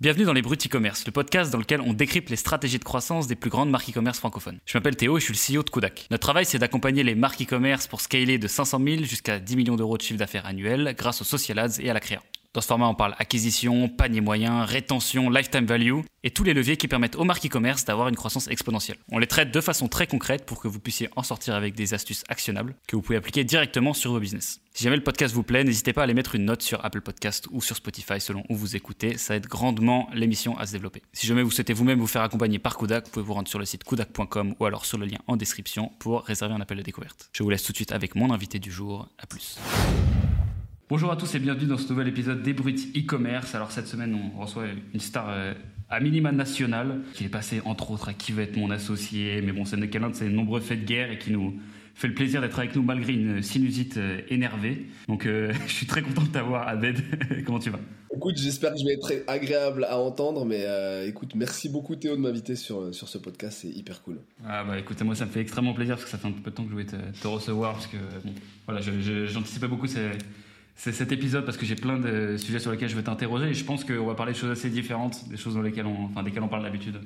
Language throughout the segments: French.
Bienvenue dans les Bruts e-commerce, le podcast dans lequel on décrypte les stratégies de croissance des plus grandes marques e-commerce francophones. Je m'appelle Théo et je suis le CEO de Kodak. Notre travail, c'est d'accompagner les marques e-commerce pour scaler de 500 000 jusqu'à 10 millions d'euros de chiffre d'affaires annuel grâce aux social ads et à la créa. Dans ce format, on parle acquisition, panier moyen, rétention, lifetime value et tous les leviers qui permettent aux marques e-commerce d'avoir une croissance exponentielle. On les traite de façon très concrète pour que vous puissiez en sortir avec des astuces actionnables que vous pouvez appliquer directement sur vos business. Si jamais le podcast vous plaît, n'hésitez pas à aller mettre une note sur Apple Podcast ou sur Spotify selon où vous écoutez. Ça aide grandement l'émission à se développer. Si jamais vous souhaitez vous-même vous faire accompagner par Kudak, vous pouvez vous rendre sur le site kudak.com ou alors sur le lien en description pour réserver un appel de découverte. Je vous laisse tout de suite avec mon invité du jour. À plus. Bonjour à tous et bienvenue dans ce nouvel épisode des Bruts e-commerce. Alors cette semaine, on reçoit une star euh, à minima national qui est passé entre autres à qui va être mon associé, mais bon, c'est qu'un de ses nombreux faits de guerre et qui nous fait le plaisir d'être avec nous malgré une sinusite euh, énervée. Donc euh, je suis très content de t'avoir, Abed. Comment tu vas? Écoute, j'espère que je vais être très agréable à entendre, mais écoute, merci beaucoup Théo de m'inviter sur, sur ce podcast, c'est hyper cool. Ah bah écoute, moi ça me fait extrêmement plaisir parce que ça fait un peu de temps que je voulais te, te recevoir parce que bon, voilà, j'anticipais beaucoup ces c'est cet épisode parce que j'ai plein de sujets sur lesquels je vais t'interroger et je pense qu'on va parler de choses assez différentes des choses dans lesquelles on, enfin, desquelles on parle d'habitude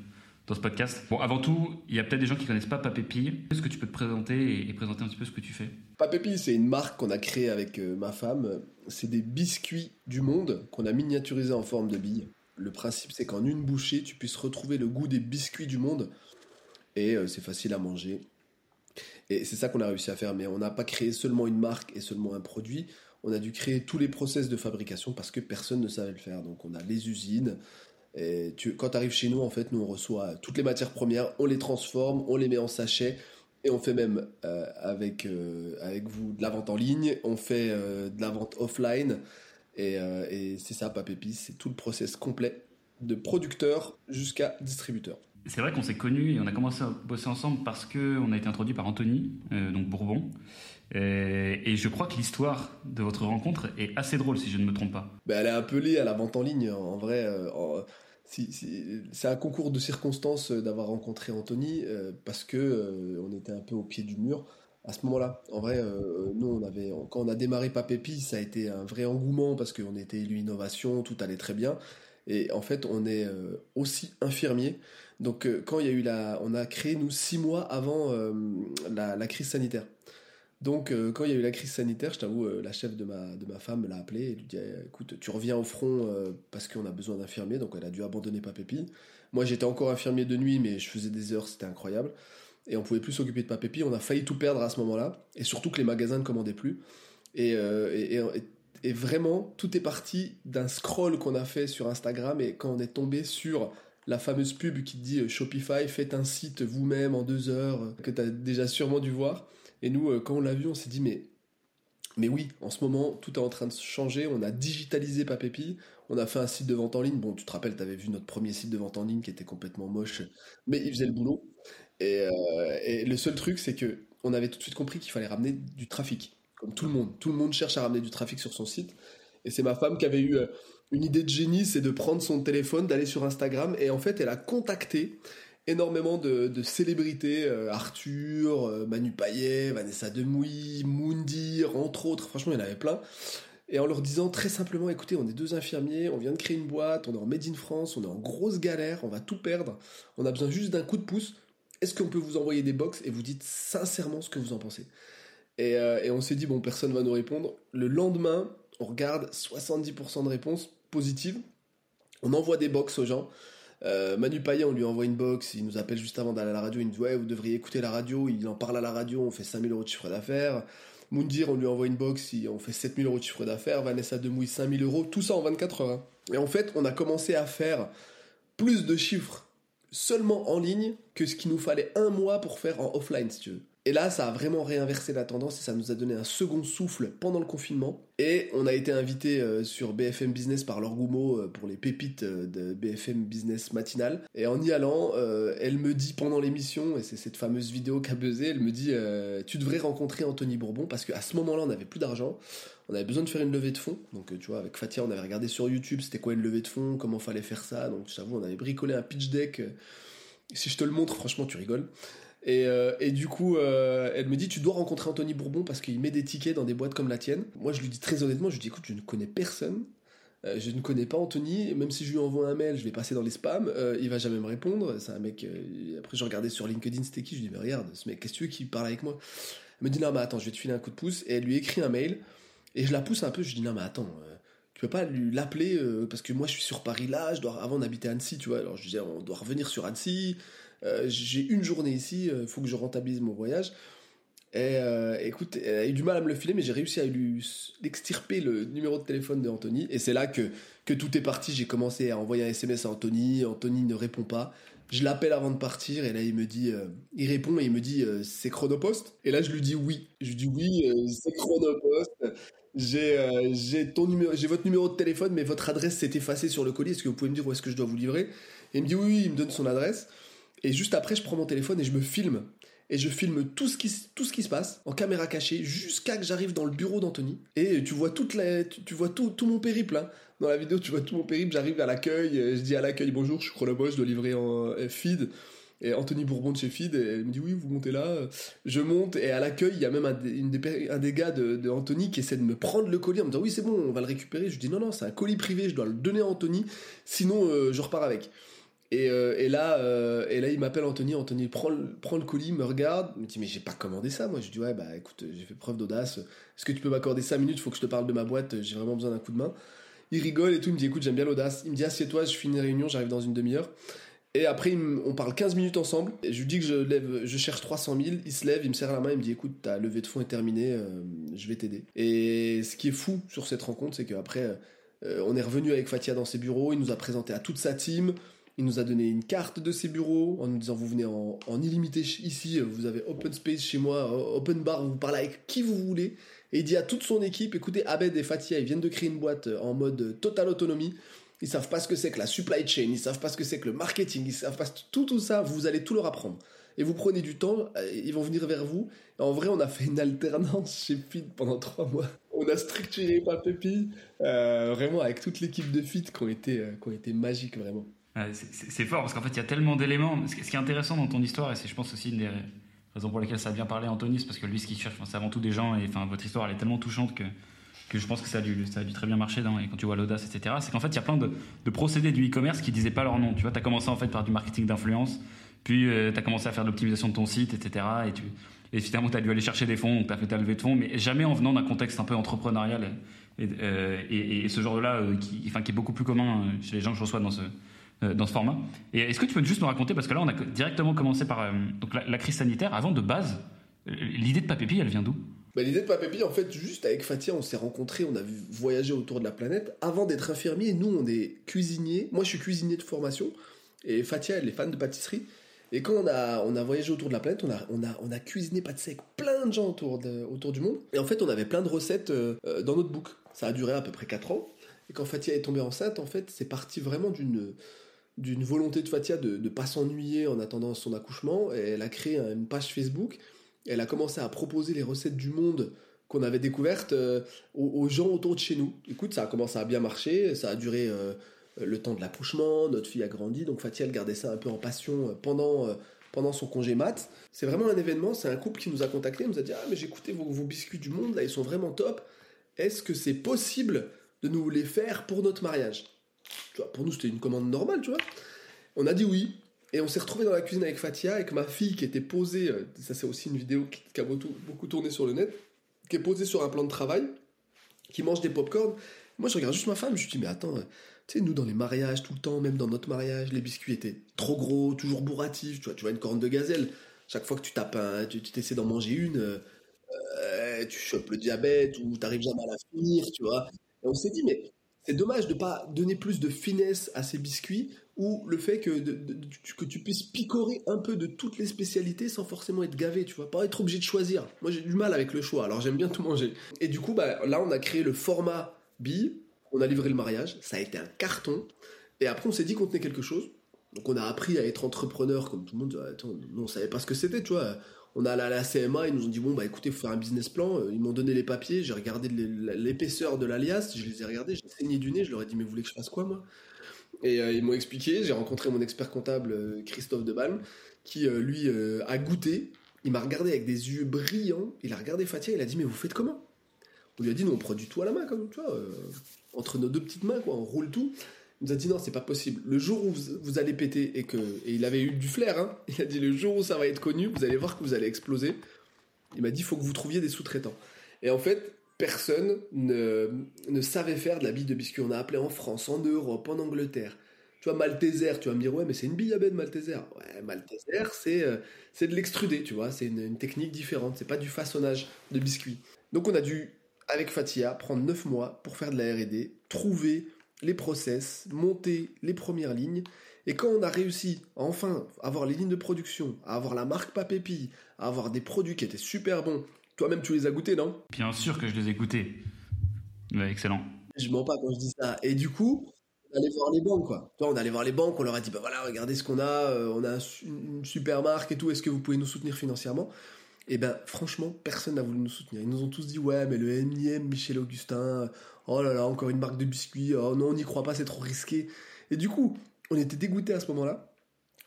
dans ce podcast. Bon, avant tout, il y a peut-être des gens qui connaissent pas Papépi. Est-ce que tu peux te présenter et, présenter un petit peu ce que tu fais? Papépi, c'est une marque qu'on a créée avec euh, ma femme. C'est des biscuits du monde qu'on a miniaturisés en forme de billes. Le principe, c'est qu'en une bouchée, tu puisses retrouver le goût des biscuits du monde et euh, c'est facile à manger. Et c'est ça qu'on a réussi à faire, mais on n'a pas créé seulement une marque et seulement un produit on a dû créer tous les process de fabrication parce que personne ne savait le faire. Donc on a les usines. Et quand tu arrives chez nous, en fait, nous on reçoit toutes les matières premières, on les transforme, on les met en sachet et on fait même euh, avec, euh, avec vous de la vente en ligne, on fait euh, de la vente offline. Et, et c'est ça, Papépi, c'est tout le process complet de producteur jusqu'à distributeur. C'est vrai qu'on s'est connus et on a commencé à bosser ensemble parce qu'on a été introduit par Anthony, donc Bourbon. Euh, et, je crois que l'histoire de votre rencontre est assez drôle, si je ne me trompe pas. Ben, elle est liée à la vente en ligne. En vrai, euh, c'est un concours de circonstances d'avoir rencontré Anthony euh, parce que on était un peu au pied du mur à ce moment-là. En vrai, nous, on avait, quand on a démarré Papépi, ça a été un vrai engouement parce qu'on était élu innovation, tout allait très bien. Et en fait, on est aussi infirmier. Donc, quand il y a eu la, on a créé nous six mois avant la, crise sanitaire. Donc, euh, quand il y a eu la crise sanitaire, je t'avoue, euh, la chef de ma, de ma femme me l'a appelé et lui dit eh, Écoute, tu reviens au front euh, parce qu'on a besoin d'infirmiers. Donc, elle a dû abandonner Papépi. Moi, j'étais encore infirmier de nuit, mais je faisais des heures, c'était incroyable. Et on pouvait plus s'occuper de Papépi. On a failli tout perdre à ce moment-là. Et surtout que les magasins ne commandaient plus. Et, et, et, vraiment, tout est parti d'un scroll qu'on a fait sur Instagram. Et quand on est tombé sur la fameuse pub qui dit Shopify, faites un site vous-même en deux heures, que tu as déjà sûrement dû voir. Et nous, euh, quand on l'a vu, on s'est dit, mais, mais oui, en ce moment, tout est en train de changer. On a digitalisé Papépi. On a fait un site de vente en ligne. Bon, tu te rappelles, tu avais vu notre premier site de vente en ligne qui était complètement moche, mais il faisait le boulot. Et, euh, le seul truc, c'est que on avait tout de suite compris qu'il fallait ramener du trafic. Comme tout le monde. Tout le monde cherche à ramener du trafic sur son site. Et c'est ma femme qui avait eu euh, une idée de génie, c'est de prendre son téléphone, d'aller sur Instagram. Et en fait, elle a contacté énormément de, célébrités, euh, Arthur, euh, Manu Payet, Vanessa Demouy, Moundir, entre autres, franchement il y en avait plein, et en leur disant très simplement, écoutez, on est deux infirmiers, on vient de créer une boîte, on est en Made in France, on est en grosse galère, on va tout perdre, on a besoin juste d'un coup de pouce, est-ce qu'on peut vous envoyer des box et vous dites sincèrement ce que vous en pensez? Et, euh, et on s'est dit, bon, personne va nous répondre. Le lendemain, on regarde 70% de réponses positives, on envoie des box aux gens, euh, Manu Payet, on lui envoie une box, il nous appelle juste avant d'aller à la radio, il nous dit ouais vous devriez écouter la radio, il en parle à la radio, on fait 5000 euros de chiffre d'affaires. Moundir, on lui envoie une box, on fait 7000 euros de chiffre d'affaires. Vanessa Demouy, 5000 euros, tout ça en 24 heures. Hein. Et en fait, on a commencé à faire plus de chiffres seulement en ligne que ce qu'il nous fallait un mois pour faire en offline, si tu veux. Et là, ça a vraiment réinversé la tendance et ça nous a donné un second souffle pendant le confinement. Et on a été invité euh, sur BFM Business par Laure Goumeau euh, pour les pépites euh, de BFM Business matinal. Et en y allant, elle me dit pendant l'émission, et c'est cette fameuse vidéo qu'a buzzé, elle me dit Tu devrais rencontrer Anthony Bourbon parce qu'à ce moment-là, on n'avait plus d'argent. On avait besoin de faire une levée de fonds. Donc, tu vois, avec Fatia, on avait regardé sur YouTube c'était quoi une levée de fonds, comment fallait faire ça. Donc, je t'avoue, on avait bricolé un pitch deck. Si je te le montre, franchement, tu rigoles. Euh, et, du coup, euh, elle me dit Tu dois rencontrer Anthony Bourbon parce qu'il met des tickets dans des boîtes comme la tienne. Moi, je lui dis très honnêtement Je lui dis Écoute, je ne connais personne. Euh, je ne connais pas Anthony, même si je lui envoie un mail, je vais passer dans les spams, il va jamais me répondre. C'est un mec. après, je regardais sur LinkedIn, c'était qui? Je lui dis, mais regarde, ce mec, qu'est-ce que tu veux qu'il parle avec moi? Elle me dit, non, mais attends, je vais te filer un coup de pouce. Et elle lui écrit un mail, et je la pousse un peu. Je lui dis, non, mais attends, tu peux pas l'appeler, parce que moi, je suis sur Paris là, je dois, avant d'habiter Annecy, tu vois. Alors, je dis, on doit revenir sur Annecy, euh, j'ai une journée ici, il faut que je rentabilise mon voyage. Et euh, écoute, elle a eu du mal à me le filer, mais j'ai réussi à lui extirper le numéro de téléphone de Anthony. Et c'est là que, que tout est parti. J'ai commencé à envoyer un SMS à Anthony. Anthony ne répond pas. Je l'appelle avant de partir et là il me dit, euh, il répond et il me dit euh, c'est Chronopost? Et là je lui dis oui. Je lui dis oui, euh, c'est Chronopost. J'ai euh, j'ai votre numéro de téléphone, mais votre adresse s'est effacée sur le colis. Est-ce que vous pouvez me dire où est-ce que je dois vous livrer? Et il me dit oui, il me donne son adresse. Et juste après, je prends mon téléphone et je me filme et je filme tout ce qui, se passe en caméra cachée jusqu'à que j'arrive dans le bureau d'Anthony. Et tu vois, toute tu, vois tout, mon périple. hein. Dans la vidéo, tu vois tout mon périple. J'arrive à l'accueil, euh, je dis à l'accueil bonjour, je suis Chronoboss, je dois livrer en euh, feed. Et Anthony Bourbon de chez Feed, elle me dit oui, vous montez là. Je monte, et à l'accueil, il y a même un des, gars de, Anthony qui essaie de me prendre le colis en me disant oui, c'est bon, on va le récupérer. Je dis non, non, c'est un colis privé, je dois le donner à Anthony, sinon euh, je repars avec. Et, euh, euh, et là, il m'appelle Anthony. Anthony prend le, colis, me regarde, me dit mais j'ai pas commandé ça. Moi, je dis ouais bah écoute, j'ai fait preuve d'audace. Est-ce que tu peux m'accorder 5 minutes? Faut que je te parle de ma boîte. J'ai vraiment besoin d'un coup de main. Il rigole et tout. Il me dit écoute, j'aime bien l'audace. Il me dit assieds-toi, je finis une réunion, j'arrive dans une demi-heure. Et après, il on parle 15 minutes ensemble. Je lui dis que je lève, je cherche 300 000. Il se lève, il me serre la main, il me dit écoute, ta levée de fonds est terminée, euh, je vais t'aider. Et ce qui est fou sur cette rencontre, c'est qu'après, on est revenu avec Fatia dans ses bureaux. Il nous a présenté à toute sa team. Il nous a donné une carte de ses bureaux en nous disant vous venez en, illimité ici, vous avez open space chez moi, euh, open bar, vous parlez avec qui vous voulez. Et il dit à toute son équipe écoutez, Abed et Fatia, ils viennent de créer une boîte euh, en mode euh, totale autonomie. Ils savent pas ce que c'est que la supply chain, ils savent pas ce que c'est que le marketing, ils savent pas tout tout ça. Vous allez tout leur apprendre. Et vous prenez du temps, ils vont venir vers vous. En vrai, on a fait une alternance chez Fit pendant trois mois. On a structuré Papépi, euh, vraiment avec toute l'équipe de Fit qui ont été, qui ont été magiques vraiment. C'est- fort parce qu'en fait, il y a tellement d'éléments. Ce qui est intéressant dans ton histoire, et c'est, je pense, aussi une des raisons pour lesquelles ça a bien parlé Anthony, c'est parce que lui, ce qu'il cherche, c'est avant tout des gens, et enfin, votre histoire, elle est tellement touchante que, je pense que ça a dû, très bien marcher et quand tu vois l'audace, etc. C'est qu'en fait, il y a plein de, procédés du e-commerce qui disaient pas leur nom. Tu vois, tu as commencé en fait par du marketing d'influence, puis tu as commencé à faire de l'optimisation de ton site, etc. Et, finalement, tu as dû aller chercher des fonds, tu as fait ta levée de fonds, mais jamais en venant d'un contexte un peu entrepreneurial. Et, euh, ce genre-là, euh, qui, qui est beaucoup plus commun euh, chez les gens que je reçois dans ce, euh, dans ce format. Est-ce que tu peux juste nous raconter, parce que là, on a directement commencé par euh, donc la, crise sanitaire. Avant de base, euh, l'idée de Papépi, elle vient d'où? Bah, L'idée de Papépi, en fait, juste avec Fatia, on s'est rencontrés, on a voyagé autour de la planète. Avant d'être infirmier, nous, on est cuisiniers. Moi, je suis cuisinier de formation. Et Fatia, elle est fan de pâtisserie. Et quand on a, on a voyagé autour de la planète, on a, on a, on a cuisiné pâtisserie avec plein de gens autour, de- autour du monde. Et en fait, on avait plein de recettes euh, euh, dans notre book. Ça a duré à peu près 4 ans. Et quand Fatia est tombée enceinte, en fait, c'est parti vraiment d'une d'une volonté de Fatia de ne pas s'ennuyer en attendant son accouchement. Elle a créé une page Facebook. Elle a commencé à proposer les recettes du monde qu'on avait découvertes euh, aux, gens autour de chez nous. Écoute, ça a commencé à bien marcher. Ça a duré euh, le temps de l'accouchement. Notre fille a grandi. Donc Fatia, elle gardait ça un peu en passion euh, pendant, pendant son congé mat. C'est vraiment un événement. C'est un couple qui nous a contactés. Il nous a dit Ah, mais écouté vos, vos biscuits du monde. Là, ils sont vraiment top. Est-ce que c'est possible de nous les faire pour notre mariage? Tu pour nous, c'était une commande normale, tu vois. On a dit oui. Et on s'est retrouvé dans la cuisine avec Fatia, avec ma fille qui était posée. euh, Ça, c'est aussi une vidéo qui, a beaucoup, tourné sur le net. Qui est posée sur un plan de travail, qui mange des pop-corn. Moi, je regarde juste ma femme. Je me dis, mais attends, euh, tu sais, nous, dans les mariages, tout le temps, même dans notre mariage, les biscuits étaient trop gros, toujours bourratifs. Tu vois, tu vois une corne de gazelle. Chaque fois que tu tapes un, tu t'essaies d'en manger une, euh, tu chopes le diabète ou t'arrives jamais à la finir, tu vois. Et on s'est dit, mais c'est dommage de pas donner plus de finesse à ces biscuits ou le fait que, que tu puisses picorer un peu de toutes les spécialités sans forcément être gavé, tu vois, pas être obligé de choisir. Moi j'ai du mal avec le choix, alors j'aime bien tout manger. Et du coup, bah, là on a créé le format bille, on a livré le mariage, ça a été un carton, et après on s'est dit qu'on tenait quelque chose. Donc on a appris à être entrepreneur comme tout le monde. Attends, nous, on savait pas ce que c'était, tu vois. On allé à la CMA, ils nous ont dit bon bah écoutez, faut faire un business plan. Ils m'ont donné les papiers, j'ai regardé l'é- l'épaisseur de l'alias, je les ai regardés, j'ai saigné du nez, je leur ai dit mais vous voulez que je fasse quoi moi? Et euh, ils m'ont expliqué. J'ai rencontré mon expert comptable euh, Christophe Debalme, qui euh, lui euh, a goûté. Il m'a regardé avec des yeux brillants. Il a regardé Fatia, il a dit mais vous faites comment? On lui a dit nous on produit tout à la main comme tu vois. euh, entre nos deux petites mains, quoi, on roule tout. Nous a dit non, c'est pas possible. Le jour où vous, allez péter et que et il avait eu du flair, hein, il a dit le jour où ça va être connu, vous allez voir que vous allez exploser. Il m'a dit faut que vous trouviez des sous-traitants. Et en fait, personne ne, savait faire de la bille de biscuit. On a appelé en France, en Europe, en Angleterre. Tu vois, Malteser, tu vas me dire, ouais, mais c'est une bille à de Malteser. Ouais, Malteser, c'est euh, de l'extruder, tu vois, c'est une, technique différente, c'est pas du façonnage de biscuits. Donc on a dû, avec Fatia, prendre 9 mois pour faire de la R&D, trouver les process, monter les premières lignes, et quand on a réussi à enfin avoir les lignes de production, à avoir la marque Papépi, à avoir des produits qui étaient super bons, toi-même tu les as goûtés, non? Bien sûr que je les ai goûtés. excellent. Je mens pas quand je dis ça. Et du coup, on allait voir les banques, quoi. on allait voir les banques, on leur a dit, bah voilà, regardez ce qu'on a, euh, on a une super marque et tout, est-ce que vous pouvez nous soutenir financièrement? Et ben, franchement, personne n'a voulu nous soutenir. Ils nous ont tous dit, ouais, mais le M&M, Michel Augustin, oh là là, encore une marque de biscuits, oh non, on n'y croit pas, c'est trop risqué. Et du coup, on était dégoûtés à ce moment-là.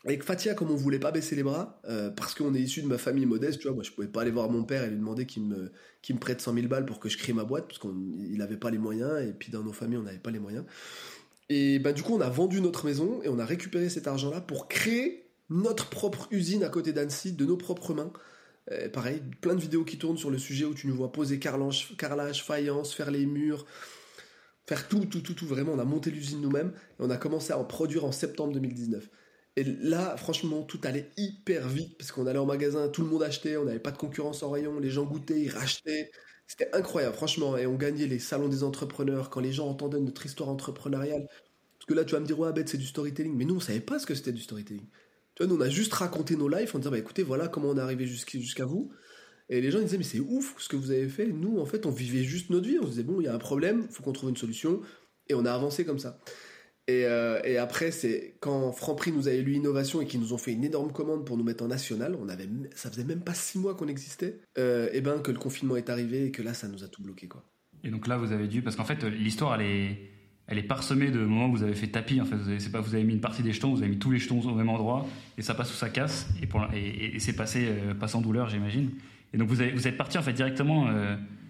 Avec Fatia, comme on voulait pas baisser les bras, euh, parce qu'on est issu de ma famille modeste, tu vois, moi je pouvais pas aller voir mon père et lui demander qu'il me, me prête 100 000 balles pour que je crée ma boîte, parce qu'il n'avait pas les moyens, et puis dans nos familles on n'avait pas les moyens. Et ben du coup on a vendu notre maison et on a récupéré cet argent-là pour créer notre propre usine à côté d'Annecy, de nos propres mains. Euh, pareil, plein de vidéos qui tournent sur le sujet où tu nous vois poser carrelage, faïence, faire les murs, faire tout, tout, tout, tout. Vraiment, on a monté l'usine nous-mêmes et on a commencé à en produire en septembre 2019. Et là, franchement, tout allait hyper vite parce qu'on allait en magasin, tout le monde achetait, on n'avait pas de concurrence en rayon, les gens goûtaient, ils rachetaient. C'était incroyable, franchement. Et on gagnait les salons des entrepreneurs quand les gens entendaient notre histoire entrepreneuriale. Parce que là, tu vas me dire, ouais, bête, c'est du storytelling. Mais nous, on savait pas ce que c'était du storytelling. Nous, on a juste raconté nos lives en disant, bah écoutez, voilà comment on est arrivé jusqu'à vous. Et les gens ils disaient, mais c'est ouf ce que vous avez fait. Nous, en fait, on vivait juste notre vie. On se disait, bon, il y a un problème, il faut qu'on trouve une solution. Et on a avancé comme ça. Euh, et, après, c'est quand Franprix nous a élu innovation et qu'ils nous ont fait une énorme commande pour nous mettre en national, on avait, ça faisait même pas six mois qu'on existait, euh, et ben que le confinement est arrivé et que là, ça nous a tout bloqué, quoi. Et donc là, vous avez dû, parce qu'en fait, l'histoire, elle est, elle est parsemée de moments où vous avez fait tapis. En fait, avez, pas, vous avez mis une partie des jetons, vous avez mis tous les jetons au même endroit, et ça passe ou ça casse, et, pour, et, c'est passé euh, pas sans douleur, j'imagine. Et donc vous, vous êtes parti en fait directement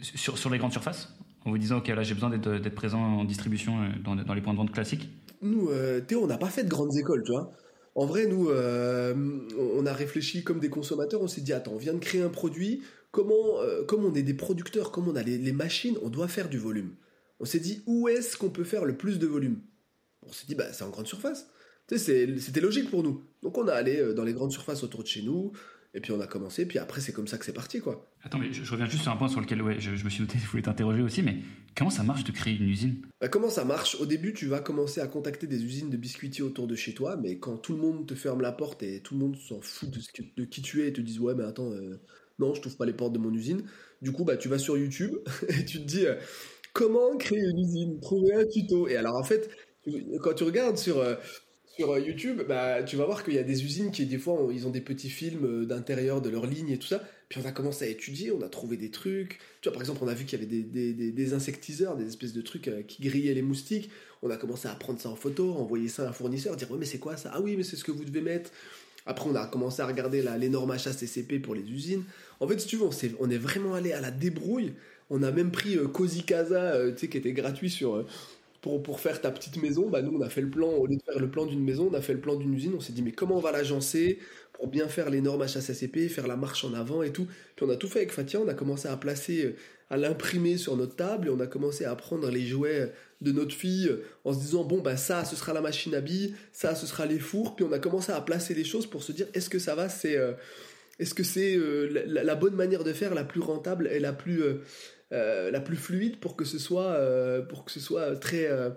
sur, sur les grandes surfaces en vous disant ok là j'ai besoin d'être présent en distribution dans, dans les points de vente classiques nous, euh, Théo, on n'a pas fait de grandes écoles, tu vois. En vrai, nous, euh, on a réfléchi comme des consommateurs, on s'est dit, attends, on vient de créer un produit, comment, euh, comme on est des producteurs, comme on a les, machines, on doit faire du volume. On s'est dit, où est-ce qu'on peut faire le plus de volume? On s'est dit, bah, c'est en grande surface. Tu sais, c'était logique pour nous. Donc on a allé dans les grandes surfaces autour de chez nous, et puis on a commencé, puis après c'est comme ça que c'est parti quoi. Attends, mais je, reviens juste sur un point sur lequel ouais, je, me suis noté, je voulais t'interroger aussi, mais comment ça marche de créer une usine? Bah, Comment ça marche? Au début, tu vas commencer à contacter des usines de biscuitiers autour de chez toi, mais quand tout le monde te ferme la porte et tout le monde s'en fout de, qui tu es et te disent ouais mais attends, euh, non je trouve pas les portes de mon usine, du coup bah tu vas sur YouTube et tu te dis euh, comment créer une usine, trouver un tuto. Et alors en fait, quand tu regardes sur... Euh, sur euh, YouTube, bah, tu vas voir qu'il y a des usines qui, des fois, ils ont des petits films euh, d'intérieur de leur ligne et tout ça. Puis on a commencé à étudier, on a trouvé des trucs. Tu vois, par exemple, on a vu qu'il y avait des, insectiseurs, des espèces de trucs qui grillaient les moustiques. On a commencé à prendre ça en photo, envoyer ça à un fournisseur, dire ouais mais c'est quoi ça? Ah oui mais c'est ce que vous devez mettre. Après on a commencé à regarder les normes HACCP pour les usines. En fait si tu veux on, est, vraiment allé à la débrouille. On a même pris Cozy Casa, tu sais, qui était gratuit sur pour, faire ta petite maison, bah nous on a fait le plan, au lieu de faire le plan d'une maison, on a fait le plan d'une usine, on s'est dit mais comment on va l'agencer pour bien faire les normes HACCP, faire la marche en avant et tout. Puis on a tout fait avec Fatia, on a commencé à placer, euh, à l'imprimer sur notre table et on a commencé à prendre les jouets de notre fille euh, en se disant bon bah ça ce sera la machine à billes, ça ce sera les fours, puis on a commencé à placer les choses pour se dire est-ce que ça va, c'est euh, est-ce que c'est la, bonne manière de faire, la plus rentable et la plus euh, la plus fluide pour que ce soit, euh, pour que ce soit très, euh,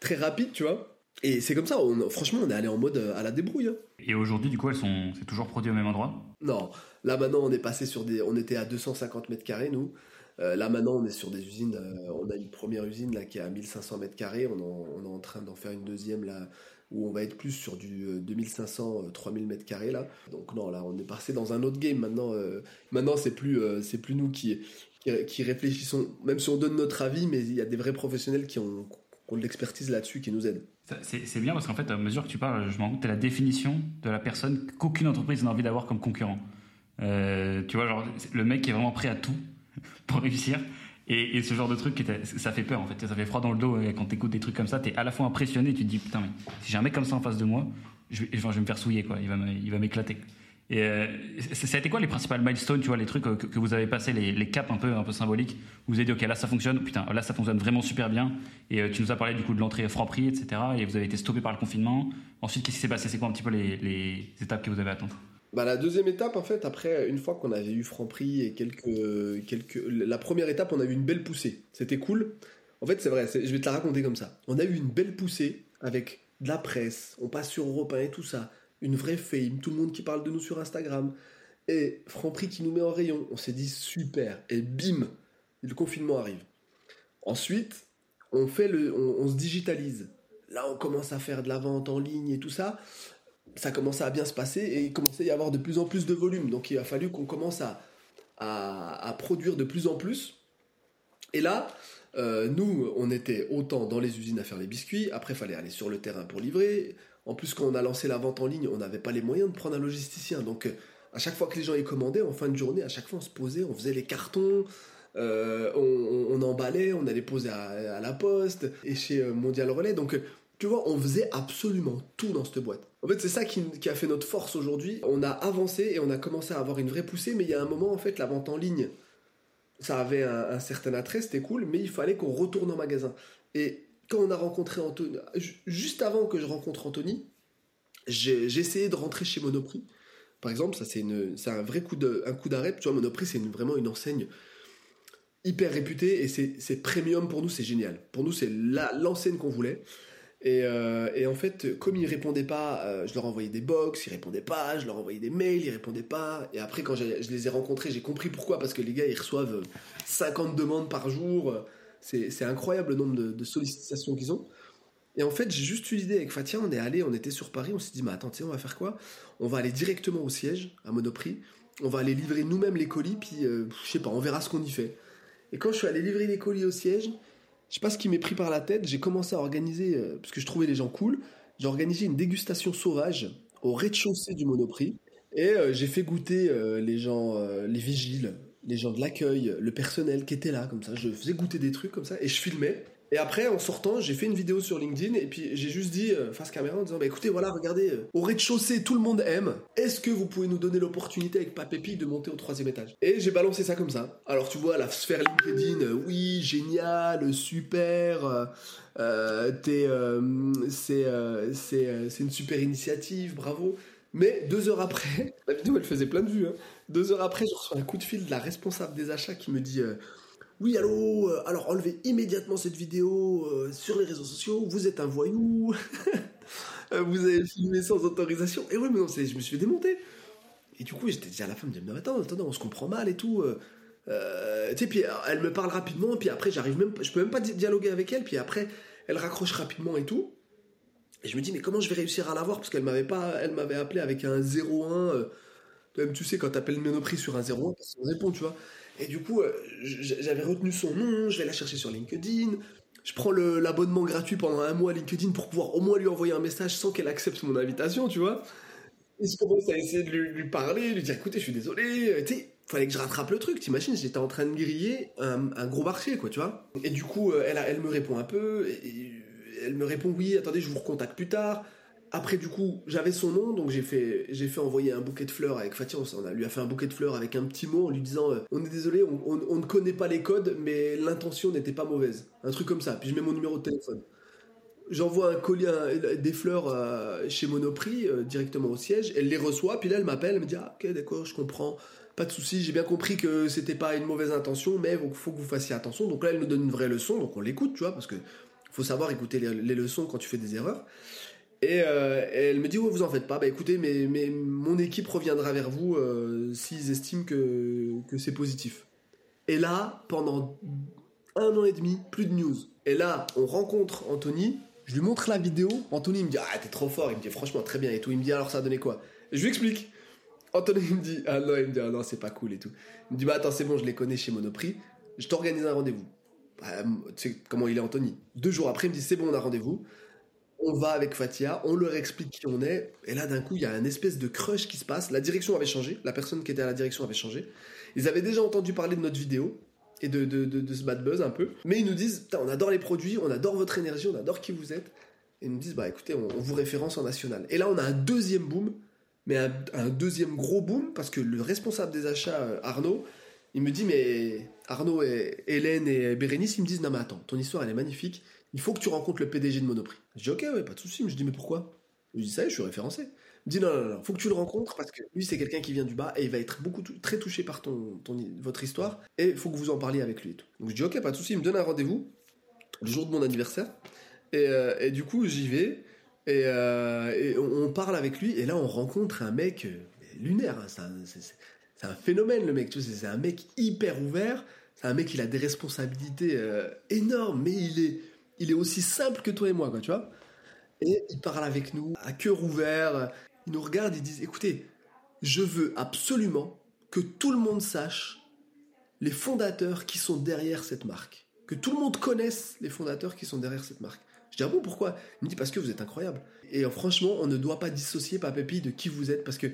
très rapide, tu vois. Et c'est comme ça, franchement, on est allé en mode à la débrouille. Hein. Et aujourd'hui, du coup, elles sont, c'est toujours produit au même endroit? Non, là maintenant, on est passé sur des, on était à 250 mètres carrés nous. là maintenant, on est sur des usines. on a une première usine là qui est à 1500 mètres carrés. On, on est en train d'en faire une deuxième là où on va être plus sur du 2500 3000 mètres carrés là. Donc non, là, on est passé dans un autre game maintenant. maintenant, c'est plus, c'est plus nous qui qui, réfléchissons, même si on donne notre avis, mais il y a des vrais professionnels qui ont, de l'expertise là-dessus qui nous aident. C'est bien parce qu'en fait, à mesure que tu parles, je me rends compte tu la définition de la personne qu'aucune entreprise n'a envie d'avoir comme concurrent. Euh, tu vois, genre, le mec qui est vraiment prêt à tout pour réussir. Et, ce genre de truc, ça fait peur en fait. Ça fait froid dans le dos quand t'écoutes des trucs comme ça. T'es à la fois impressionné, tu te dis putain, mais si j'ai un mec comme ça en face de moi, je vais, je vais me faire souiller quoi. Il va m'éclater. Et euh, été quoi les principales milestones, tu vois, les trucs que, que vous avez passé, les, les, caps un peu, symboliques? Vous avez dit, ok, là ça fonctionne, putain, là ça fonctionne vraiment super bien. Et euh, tu nous as parlé du coup de l'entrée Franprix, etc. Et vous avez été stoppé par le confinement. Ensuite, qu'est-ce qui s'est passé? C'est quoi un petit peu les, étapes que vous avez atteintes bah, la deuxième étape, en fait, après, une fois qu'on avait eu Franprix et quelques, quelques. La première étape, on a eu une belle poussée. C'était cool. En fait, c'est vrai, je vais te la raconter comme ça. On a eu une belle poussée avec de la presse, on passe sur Europe 1 et tout ça une vraie fame, tout le monde qui parle de nous sur Instagram, et Franprix qui nous met en rayon. On s'est dit super, et bim, le confinement arrive. Ensuite, on, fait le, on, se digitalise. Là, on commence à faire de la vente en ligne et tout ça. Ça commençait à bien se passer et il commençait à y avoir de plus en plus de volume. Donc il a fallu qu'on commence à, à, produire de plus en plus. Et là, euh, nous, on était autant dans les usines à faire les biscuits. Après, fallait aller sur le terrain pour livrer. En plus, quand on a lancé la vente en ligne, on n'avait pas les moyens de prendre un logisticien. Donc, euh, à chaque fois que les gens y commandaient, en fin de journée, à chaque fois, on se posait, on faisait les cartons, euh, on, emballait, on allait poser à, la poste et chez euh, Mondial Relais. Donc, tu vois, on faisait absolument tout dans cette boîte. En fait, c'est ça qui, a fait notre force aujourd'hui. On a avancé et on a commencé à avoir une vraie poussée, mais il y a un moment, en fait, la vente en ligne, ça avait un, un certain attrait, c'était cool, mais il fallait qu'on retourne en magasin. Et quand on a rencontré Anthony, juste avant que je rencontre Anthony, j'ai essayé de rentrer chez Monoprix. Par exemple, ça c'est un vrai coup d'arrêt. Tu Monoprix c'est vraiment une enseigne hyper réputée et c'est premium pour nous, c'est génial. Pour nous, c'est l'enseigne qu'on voulait. Euh, et, en fait, comme ils répondaient pas, euh, je leur envoyais des box, ils répondaient pas, je leur envoyais des mails, ils répondaient pas. Et après, quand je les ai rencontrés, j'ai compris pourquoi. Parce que les gars, ils reçoivent 50 demandes par jour. C'est incroyable le nombre de, sollicitations qu'ils ont. Et en fait, j'ai juste eu l'idée avec Fatia, on est allé, on était sur Paris, on s'est dit, mais attends, on va faire quoi? On va aller directement au siège, à Monoprix, on va aller livrer nous-mêmes les colis, puis euh, je sais pas, on verra ce qu'on y fait. Et quand je suis allé livrer les colis au siège, je sais pas ce qui m'est pris par la tête, j'ai commencé à organiser, euh, parce que je trouvais les gens cool, j'ai organisé une dégustation sauvage au rez-de-chaussée du Monoprix, et euh, j'ai fait goûter les gens, les vigiles, les gens de l'accueil, le personnel qui était là, comme ça. Je faisais goûter des trucs comme ça et je filmais. Et après, en sortant, j'ai fait une vidéo sur LinkedIn et puis j'ai juste dit euh, face caméra en disant bah, écoutez, voilà, regardez, euh, au rez-de-chaussée, tout le monde aime. Est-ce que vous pouvez nous donner l'opportunité avec Papépi de monter au troisième étage? Et j'ai balancé ça comme ça. Alors, tu vois, la sphère LinkedIn, euh, oui, génial, super, c'est une super initiative, bravo. Mais deux heures après, la vidéo elle faisait plein de vues. Hein. Deux heures après, je reçois un coup de fil de la responsable des achats qui me dit euh, Oui, allô, euh, alors enlevez immédiatement cette vidéo euh, sur les réseaux sociaux, vous êtes un voyou, vous avez filmé sans autorisation. Et oui, mais non, je me suis fait. Et du coup, j'étais déjà à la fin, me dire attends, attends, on se comprend mal et tout. tu sais, puis elle me parle rapidement, puis après, j'arrive même, je peux même pas dialoguer avec elle, puis après, elle raccroche rapidement et tout. Et je me dis, mais comment je vais réussir à l'avoir Parce qu'elle m'avait pas, elle m'avait appelé avec un 01. Euh, même, tu sais, quand tu appelles le Monoprix sur un 01, personne répond, tu vois. Et du coup, euh, j'avais retenu son nom, je vais la chercher sur LinkedIn. Je prends l'abonnement gratuit pendant un mois à LinkedIn pour pouvoir au moins lui envoyer un message sans qu'elle accepte mon invitation, tu vois. Et je commence à essayer de lui, parler, lui dire écoutez, je suis désolé, euh, tu sais, fallait que je rattrape le truc, t'imagines, j'étais en train de griller un, gros marché, quoi, tu vois. Et du coup, elle, elle me répond un peu, elle me répond oui, attendez, je vous recontacte plus tard. Après, du coup, j'avais son nom, donc j'ai fait, j'ai fait envoyer un bouquet de fleurs avec Fatia. On a, lui a fait un bouquet de fleurs avec un petit mot en lui disant euh, On est désolé, on, ne connaît pas les codes, mais l'intention n'était pas mauvaise. Un truc comme ça. Puis je mets mon numéro de téléphone. J'envoie un colis, des fleurs euh, chez Monoprix, euh, directement au siège. Elle les reçoit, puis là, elle m'appelle, elle me dit Ah, ok, d'accord, je comprends. Pas de souci, j'ai bien compris que c'était pas une mauvaise intention, mais il faut que vous fassiez attention. Donc là, elle nous donne une vraie leçon, donc on l'écoute, tu vois, parce que faut savoir écouter les, leçons quand tu fais des erreurs. Euh, et, elle me dit, oh, vous en faites pas, bah écoutez, mais, mais mon équipe reviendra vers vous euh, s'ils estiment que, que c'est positif. Et là, pendant un an et demi, plus de news. Et là, on rencontre Anthony, je lui montre la vidéo, Anthony me dit, ah t'es trop fort, il me dit franchement très bien et tout, il me dit alors ça a donné quoi? Je lui explique. Anthony me dit, ah non, il me dit, ah non, c'est pas cool et tout. Il me dit, bah attends, c'est bon, je les connais chez Monoprix, je t'organise un rendez-vous. Bah, tu sais comment il est Anthony? Deux jours après, il me dit c'est bon, on a rendez-vous. On va avec Fatia, on leur explique qui on est. Et là, d'un coup, il y a un espèce de crush qui se passe. La direction avait changé. La personne qui était à la direction avait changé. Ils avaient déjà entendu parler de notre vidéo. et de, ce bad buzz un peu. Mais ils nous disent, on adore les produits, on adore votre énergie, on adore qui vous êtes. Et ils nous disent, bah écoutez, on, vous référence en national. Et là, on a un deuxième boom, mais un, deuxième gros boom, parce que le responsable des achats, euh, Arnaud, il me dit, mais Arnaud et Hélène et Bérénice, ils me disent, non mais attends, ton histoire, elle est magnifique, il faut que tu rencontres le PDG de Monoprix. Je dis, ok, ouais, pas de souci. Mais je dis, mais pourquoi? Je dis, ça y est, je suis référencé. Il me dit, non, non, non, faut que tu le rencontres parce que lui, c'est quelqu'un qui vient du bas et il va être beaucoup, très touché par ton, votre histoire et il faut que vous en parliez avec lui. Donc je dis, ok, pas de souci. Il me donne un rendez-vous le jour de mon anniversaire. Et, euh, du coup, j'y vais et, euh, on, parle avec lui. Et là, on rencontre un mec euh, lunaire. Hein. Phénomène, le mec. C'est un mec hyper ouvert. C'est un mec, il a des responsabilités énormes, mais il est il est aussi simple que toi et moi, quoi, tu vois. Et il parle avec nous à cœur ouvert. Il nous regarde, il dit écoutez, je veux absolument que tout le monde sache les fondateurs qui sont derrière cette marque. Que tout le monde connaisse les fondateurs qui sont derrière cette marque. Je dis ah bon pourquoi? Il me dit parce que vous êtes incroyable. Et euh, franchement, on ne doit pas dissocier Papépi de qui vous êtes parce que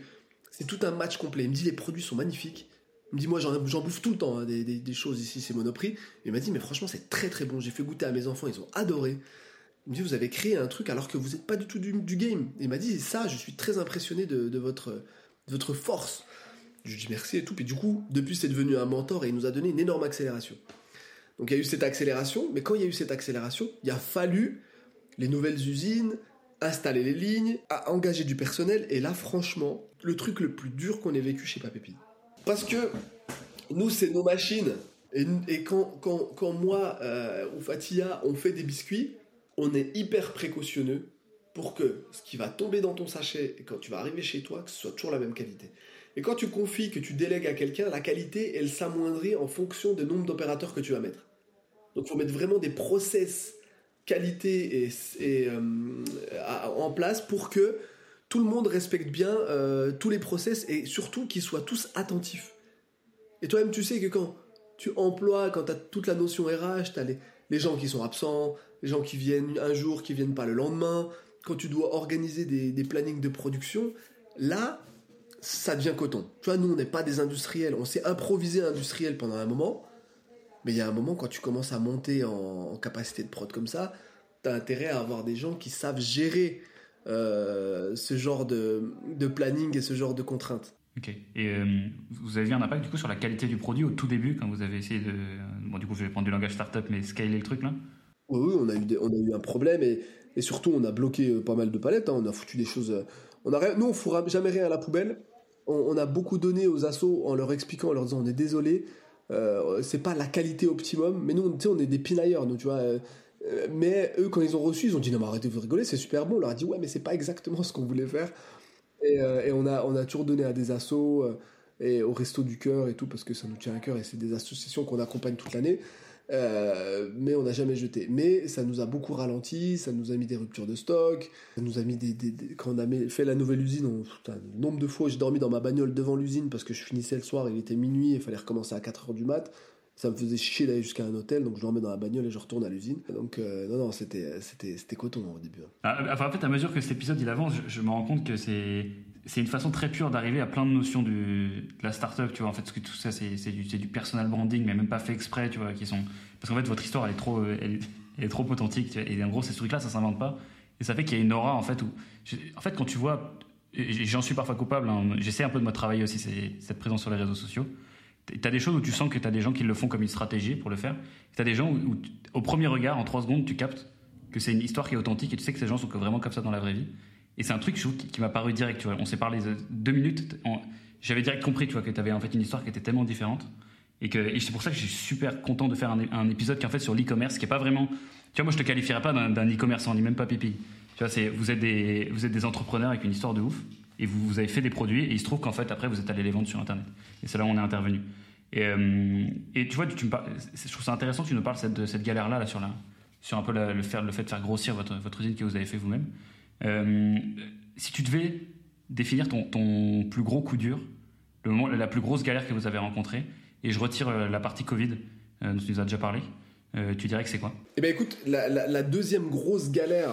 c'est tout un match complet. Il me dit les produits sont magnifiques. Il me dit, moi, j'en bouffe tout le temps, hein, des, choses ici, c'est Monoprix. Il m'a dit, mais franchement, c'est très très bon. J'ai fait goûter à mes enfants, ils ont adoré. Il me dit, vous avez créé un truc alors que vous n'êtes pas du tout du, game. il m'a dit, ça, je suis très impressionné de, votre, votre force. Je dis merci et tout. Puis du coup, depuis, c'est devenu un mentor et il nous a donné une énorme accélération. Donc il y a eu cette accélération, mais quand il y a eu cette accélération, il a fallu les nouvelles usines, installer les lignes, engager du personnel. Et là, franchement, le truc le plus dur qu'on ait vécu chez Papépi. Parce que nous, c'est nos machines. Et, quand, quand, moi euh, ou Fatia, on fait des biscuits, on est hyper précautionneux pour que ce qui va tomber dans ton sachet et quand tu vas arriver chez toi, que ce soit toujours la même qualité. Et quand tu confies, que tu délègues à quelqu'un, la qualité, elle s'amoindrit en fonction du nombre d'opérateurs que tu vas mettre. Donc il faut mettre vraiment des process qualité et, euh, en place pour que tout le monde respecte bien euh, tous les process et surtout qu'ils soient tous attentifs. Et toi-même, tu sais que quand tu emploies, quand tu as toute la notion RH, tu as les, gens qui sont absents, les gens qui viennent un jour, qui viennent pas le lendemain, quand tu dois organiser des, des plannings de production, là, ça devient coton. Tu vois, nous, on n'est pas des industriels. On s'est improvisé industriel pendant un moment, mais il y a un moment, quand tu commences à monter en, capacité de prod comme ça, tu as intérêt à avoir des gens qui savent gérer euh, ce genre de, de, planning et ce genre de contraintes. Ok. Et euh, vous avez eu un impact du coup sur la qualité du produit au tout début quand vous avez essayé de. Bon, du coup, je vais prendre du langage startup, mais scaler le truc là? Oui, oui, on a eu, on a eu un problème et, et, surtout on a bloqué euh, pas mal de palettes. Hein. on a foutu des choses. On a, nous, on ne jamais rien à la poubelle. On, a beaucoup donné aux assos en leur expliquant, en leur disant on est désolé, euh, c'est pas la qualité optimum, mais nous, on est des pinailleurs, nous, tu vois. Euh, mais eux, quand ils ont reçu, ils ont dit non, mais arrêtez de vous rigoler, c'est super bon. On leur a dit ouais, mais c'est pas exactement ce qu'on voulait faire. Et, euh, on, a, on a toujours donné à des assos et au Resto du Cœur et tout, parce que ça nous tient à cœur et c'est des associations qu'on accompagne toute l'année. Mais on n'a jamais jeté. Mais ça nous a beaucoup ralenti, ça nous a mis des ruptures de stock, ça nous a mis des. quand on a fait la nouvelle usine, on, putain, le nombre de fois j'ai dormi dans ma bagnole devant l'usine parce que je finissais le soir, il était minuit, il fallait recommencer à 4h du mat ça me faisait chier d'aller jusqu'à un hôtel, donc je remets dans la bagnole et je retourne à l'usine. Donc euh, non, non, c'était, c'était, c'était coton au début. Hein. Ah, enfin, en fait, à mesure que cet épisode il avance, je, me rends compte que c'est, c'est une façon très pure d'arriver à plein de notions de la startup, tu vois. En fait, que tout ça, c'est, c'est, du, c'est du personal branding, mais même pas fait exprès, tu vois, qui sont... Parce qu'en fait, votre histoire, elle est trop, elle, est trop authentique, et en gros, ces trucs-là, ça s'invente pas. Et ça fait qu'il y a une aura, en fait, où... En fait, quand tu vois... J'en suis parfois coupable, hein, j'essaie un peu de me travailler aussi cette présence sur les réseaux sociaux. Tu as des choses où tu sens que tu as des gens qui le font comme une stratégie pour le faire. Tu as des gens où, au premier regard, en trois secondes, tu captes que c'est une histoire qui est authentique et tu sais que ces gens sont vraiment comme ça dans la vraie vie. Et c'est un truc qui, m'a paru direct. Tu vois. On s'est parlé deux minutes. J'avais direct compris tu vois, que tu avais en fait une histoire qui était tellement différente. Et, que, c'est pour ça que je suis super content de faire un, épisode qui fait sur l'e-commerce, qui est pas vraiment. Tu vois, moi je te qualifierais pas d'un e-commerçant, ni même pas pipi. Tu vois, c'est, vous, êtes des, vous êtes des entrepreneurs avec une histoire de ouf et vous, avez fait des produits et il se trouve qu'en fait après vous êtes allé les vendre sur internet et c'est là où on est intervenu et, euh, tu vois tu, me je trouve ça intéressant que tu nous parles cette, de cette galère là, là sur la sur un peu le, faire, le fait de faire grossir votre, votre usine que vous avez fait vous-même euh, si tu devais définir ton, plus gros coup dur la plus grosse galère que vous avez rencontrée et je retire euh, la partie Covid dont tu nous as déjà parlé tu dirais que c'est quoi? Eh bien écoute, la, la, deuxième grosse galère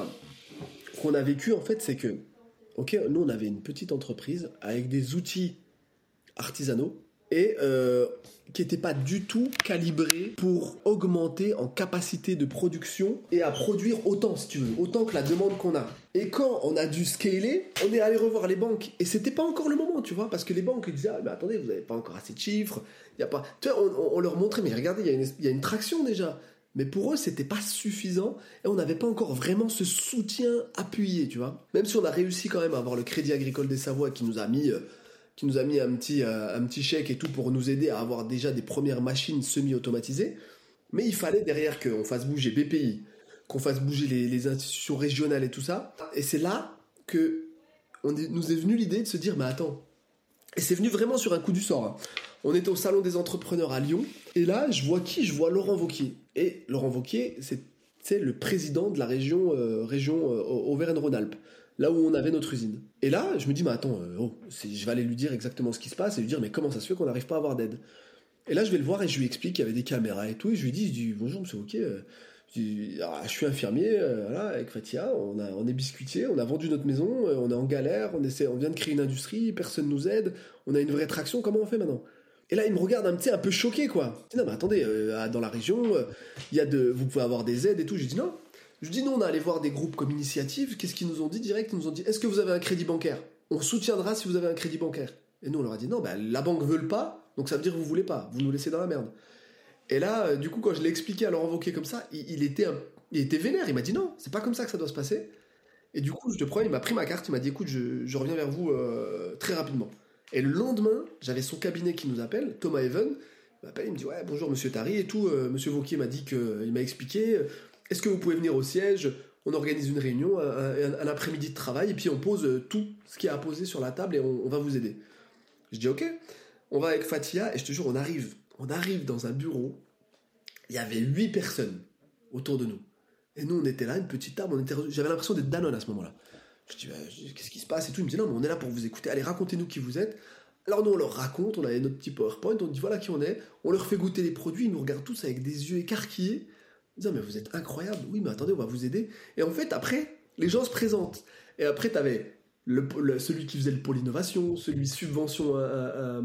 qu'on a vécue en fait, c'est que Ok, nous on avait une petite entreprise avec des outils artisanaux et euh, qui n'était pas du tout calibré pour augmenter en capacité de production et à produire autant, si tu veux, autant que la demande qu'on a. Et quand on a dû scaler, on est allé revoir les banques et c'était pas encore le moment, tu vois, parce que les banques disaient ah, mais attendez, vous n'avez pas encore assez de chiffres, y a pas, vois, on, leur montrait mais regardez, il y, y, a une traction déjà. Mais pour eux, c'était pas suffisant et on n'avait pas encore vraiment ce soutien appuyé, tu vois. Même si on a réussi quand même à avoir le Crédit Agricole des Savoies qui nous a mis euh, qui nous a mis un petit, euh, un petit chèque et tout pour nous aider à avoir déjà des premières machines semi-automatisées. Mais il fallait derrière qu'on fasse bouger BPI, qu'on fasse bouger les, institutions régionales et tout ça. Et c'est là que on nous est venu l'idée de se dire, mais attends. Et c'est venu vraiment sur un coup du sort. Hein. On était au salon des entrepreneurs à Lyon. Et là, je vois qui? Je vois Laurent Vauquier. Et Laurent Vauquier, c'est le président de la région, euh, région euh, Auvergne-Rhône-Alpes là où on avait notre usine. Et là, je me dis, mais attends, euh, oh, je vais aller lui dire exactement ce qui se passe et lui dire, mais comment ça se fait qu'on n'arrive pas à avoir d'aide Et là, je vais le voir et je lui explique qu'il y avait des caméras et tout, et je lui dis, je dis bonjour, monsieur ok. Euh, ah, je, suis infirmier, euh, voilà, avec Fatia, on, a, on est biscuitier, on a vendu notre maison, on est en galère, on, essaie, on vient de créer une industrie, personne nous aide, on a une vraie traction, comment on fait maintenant et là, il me regarde un petit un peu choqué, quoi. non, mais attendez, dans la région, il y a de, vous pouvez avoir des aides et tout. Je dis non, je dis non, on est allé voir des groupes comme Initiative. Qu'est-ce qu'ils nous ont dit direct? Ils nous ont dit est-ce que vous avez un crédit bancaire? On soutiendra si vous avez un crédit bancaire. Et nous, on leur a dit non, bah, la banque veut pas, donc ça veut dire que vous voulez pas, vous nous laissez dans la merde. Et là, euh, du coup, quand je l'ai expliqué à leur invoqué comme ça, il, était, il était vénère. Il m'a dit non, c'est pas comme ça que ça doit se passer. Et du coup, je te promets, il m'a pris ma carte, il m'a dit écoute, je, reviens vers vous euh, très rapidement. Et le lendemain, j'avais son cabinet qui nous appelle, Thomas Even. Il m'appelle, il me dit ouais bonjour Monsieur Tari et tout. Euh, Monsieur Vauquier m'a dit que, il m'a expliqué. Est-ce que vous pouvez venir au siège On organise une réunion, un, après-midi de travail, et puis on pose euh, tout ce qui est à poser sur la table et on, va vous aider. Je dis ok. On va avec Fatia et je te jure, on arrive, on arrive dans un bureau. Il y avait huit personnes autour de nous. Et nous, on était là, une petite table, on j'avais l'impression d'être Danone à ce moment-là. Je dis, bah, qu'est-ce qui se passe et tout. Il me dit, non, mais on est là pour vous écouter. Allez, racontez-nous qui vous êtes. Alors nous, on leur raconte, on avait notre petit PowerPoint, on dit voilà qui on est. On leur fait goûter les produits, ils nous regardent tous avec des yeux écarquillés disant, mais vous êtes incroyable, oui, mais attendez, on va vous aider. Et en fait, après, les gens se présentent. Et après, tu avais le, celui qui faisait le pôle innovation, celui subvention à,